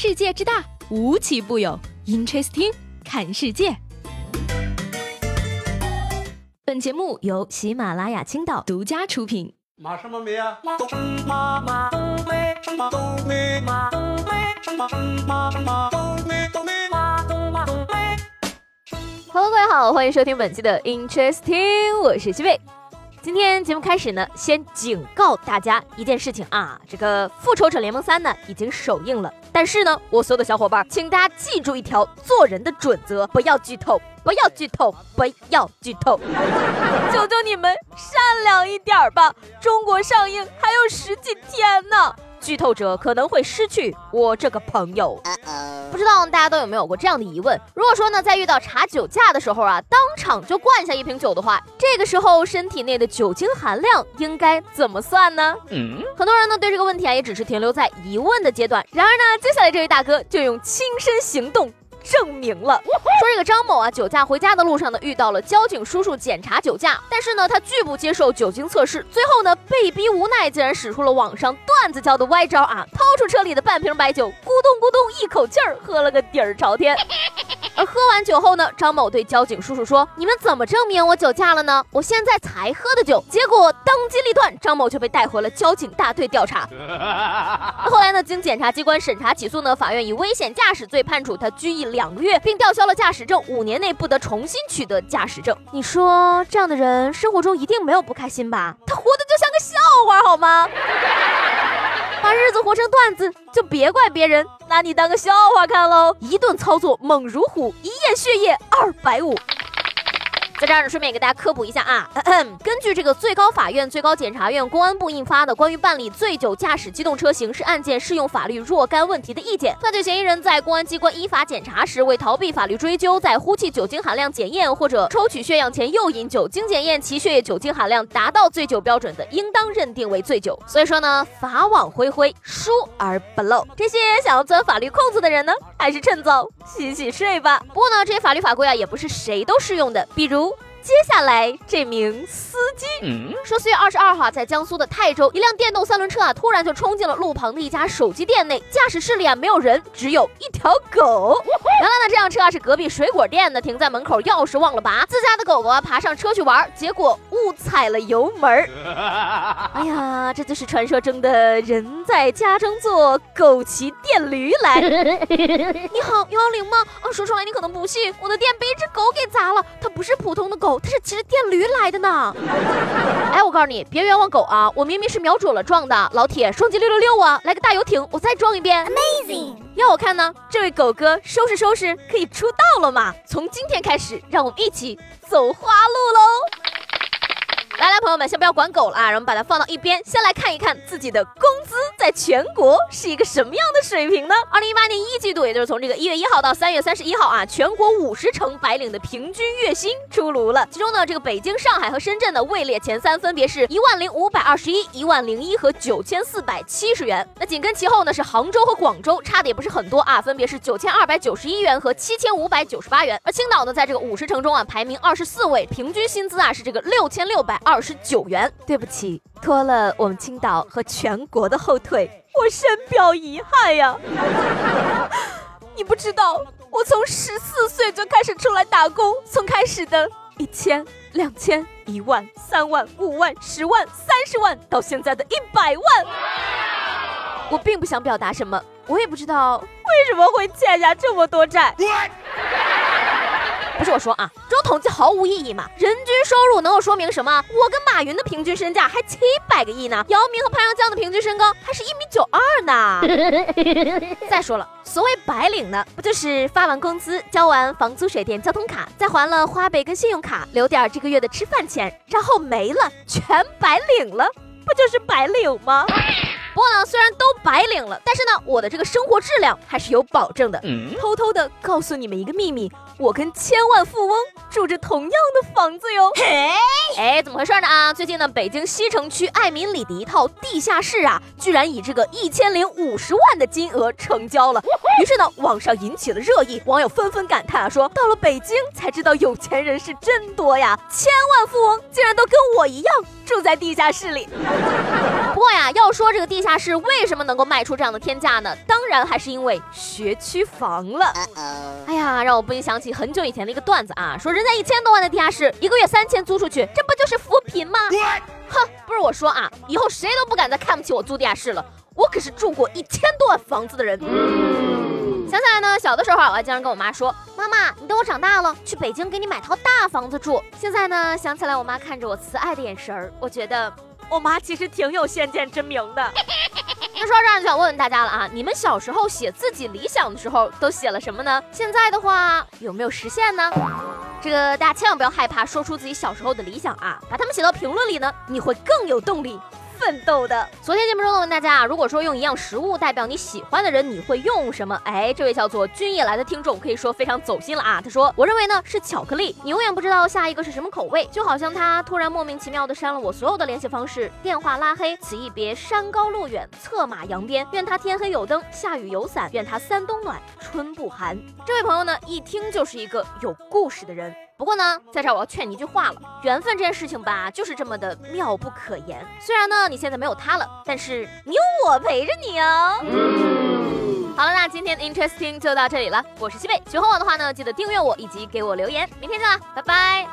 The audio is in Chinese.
世界之大，无奇不有。Interesting，看世界。本节目由喜马拉雅青岛独家出品。马什么梅啊？马什么马冬梅什么冬梅马冬梅什么马什么冬梅冬梅马冬马冬梅。Hello，各位好，欢迎收听本期的 Interesting，我是西贝。今天节目开始呢，先警告大家一件事情啊，这个《复仇者联盟三》呢已经首映了，但是呢，我所有的小伙伴，请大家记住一条做人的准则：不要剧透，不要剧透，不要剧透，求求你们善良一点吧！中国上映还有十几天呢。剧透者可能会失去我这个朋友。不知道大家都有没有过这样的疑问？如果说呢，在遇到查酒驾的时候啊，当场就灌下一瓶酒的话，这个时候身体内的酒精含量应该怎么算呢？嗯很多人呢对这个问题啊，也只是停留在疑问的阶段。然而呢，接下来这位大哥就用亲身行动。证明了，说这个张某啊，酒驾回家的路上呢，遇到了交警叔叔检查酒驾，但是呢，他拒不接受酒精测试，最后呢，被逼无奈，竟然使出了网上段子教的歪招啊，掏出车里的半瓶白酒，咕咚咕咚一口气儿喝了个底儿朝天。而喝完酒后呢，张某对交警叔叔说：“你们怎么证明我酒驾了呢？我现在才喝的酒。”结果当机立断，张某就被带回了交警大队调查。后来呢，经检察机关审查起诉呢，法院以危险驾驶罪判处他拘役两个月，并吊销了驾驶证，五年内不得重新取得驾驶证。你说这样的人生活中一定没有不开心吧？他活的就像个笑话，好吗？把日子活成段子，就别怪别人，拿你当个笑话看喽！一顿操作猛如虎，一夜血液二百五。在这儿呢，顺便给大家科普一下啊，根据这个最高法院、最高检察院、公安部印发的关于办理醉酒驾驶机动车刑事案件适用法律若干问题的意见，犯罪嫌疑人在公安机关依法检查时，为逃避法律追究，在呼气酒精含量检验或者抽取血样前诱饮酒精检验，其血液酒精含量达到醉酒标准的，应当认定为醉酒。所以说呢，法网恢恢，疏而不漏。这些想要钻法律空子的人呢，还是趁早洗洗睡吧。不过呢，这些法律法规啊，也不是谁都适用的，比如。接下来这名司机嗯说，四月二十二号，在江苏的泰州，一辆电动三轮车啊，突然就冲进了路旁的一家手机店内，驾驶室里啊没有人，只有一条狗。原来呢，这辆车啊是隔壁水果店的，停在门口，钥匙忘了拔，自家的狗狗啊爬上车去玩，结果误踩了油门。哎呀，这就是传说中的人在家中坐，狗骑电驴来。你好，幺幺零吗？啊，说出来你可能不信，我的店被一只狗给砸了，它不是普通的狗。它是骑着电驴来的呢，哎，我告诉你，别冤枉狗啊！我明明是瞄准了撞的，老铁，双击六六六啊！来个大游艇，我再撞一遍，Amazing！要我看呢，这位狗哥收拾收拾，可以出道了嘛？从今天开始，让我们一起走花路喽！来来，朋友们，先不要管狗了啊，让我们把它放到一边，先来看一看自己的工资在全国是一个什么样的水平呢？二零一八年一季度，也就是从这个一月一号到三月三十一号啊，全国五十城白领的平均月薪出炉了。其中呢，这个北京、上海和深圳呢位列前三，分别是一万零五百二十一、一万零一和九千四百七十元。那紧跟其后呢是杭州和广州，差的也不是很多啊，分别是九千二百九十一元和七千五百九十八元。而青岛呢，在这个五十城中啊排名二十四位，平均薪资啊是这个六千六百。二十九元，对不起，拖了我们青岛和全国的后腿，我深表遗憾呀。你不知道，我从十四岁就开始出来打工，从开始的一千、两千、一万、三万、五万、十万、三十万，到现在的一百万。我并不想表达什么，我也不知道为什么会欠下这么多债。不是我说啊，这种统计毫无意义嘛？人均收入能够说明什么？我跟马云的平均身价还七百个亿呢，姚明和潘长江的平均身高还是一米九二呢。再说了，所谓白领呢，不就是发完工资，交完房租、水电、交通卡，再还了花呗跟信用卡，留点这个月的吃饭钱，然后没了，全白领了，不就是白领吗？不过呢，虽然都白但是呢，我的这个生活质量还是有保证的。偷偷的告诉你们一个秘密，我跟千万富翁住着同样的房子哟。哎，怎么回事呢？啊，最近呢，北京西城区爱民里的一套地下室啊，居然以这个一千零五十万的金额成交了。于是呢，网上引起了热议，网友纷纷感叹啊，说到了北京才知道有钱人是真多呀，千万富翁竟然都跟我一样。住在地下室里。不过呀，要说这个地下室为什么能够卖出这样的天价呢？当然还是因为学区房了。哎呀，让我不禁想起很久以前的一个段子啊，说人家一千多万的地下室，一个月三千租出去，这不就是扶贫吗？哼，不是我说啊，以后谁都不敢再看不起我租地下室了。我可是住过一千多万房子的人。想起来呢，小的时候我还经常跟我妈说：“妈妈，你等我长大了，去北京给你买套大房子住。”现在呢，想起来我妈看着我慈爱的眼神儿，我觉得我妈其实挺有先见之明的。那说到这儿，就想问问大家了啊，你们小时候写自己理想的时候都写了什么呢？现在的话有没有实现呢？这个大家千万不要害怕说出自己小时候的理想啊，把它们写到评论里呢，你会更有动力。奋斗的。昨天节目中呢，问大家啊，如果说用一样食物代表你喜欢的人，你会用什么？哎，这位叫做君夜来的听众可以说非常走心了啊。他说，我认为呢是巧克力。你永远不知道下一个是什么口味，就好像他突然莫名其妙的删了我所有的联系方式、电话拉黑。此一别，山高路远，策马扬鞭。愿他天黑有灯，下雨有伞。愿他三冬暖，春不寒。这位朋友呢，一听就是一个有故事的人。不过呢，在这我要劝你一句话了。缘分这件事情吧，就是这么的妙不可言。虽然呢，你现在没有他了，但是你有我陪着你哦。好了，那今天的 interesting 就到这里了。我是西贝，喜欢我的话呢，记得订阅我以及给我留言。明天见了，拜拜。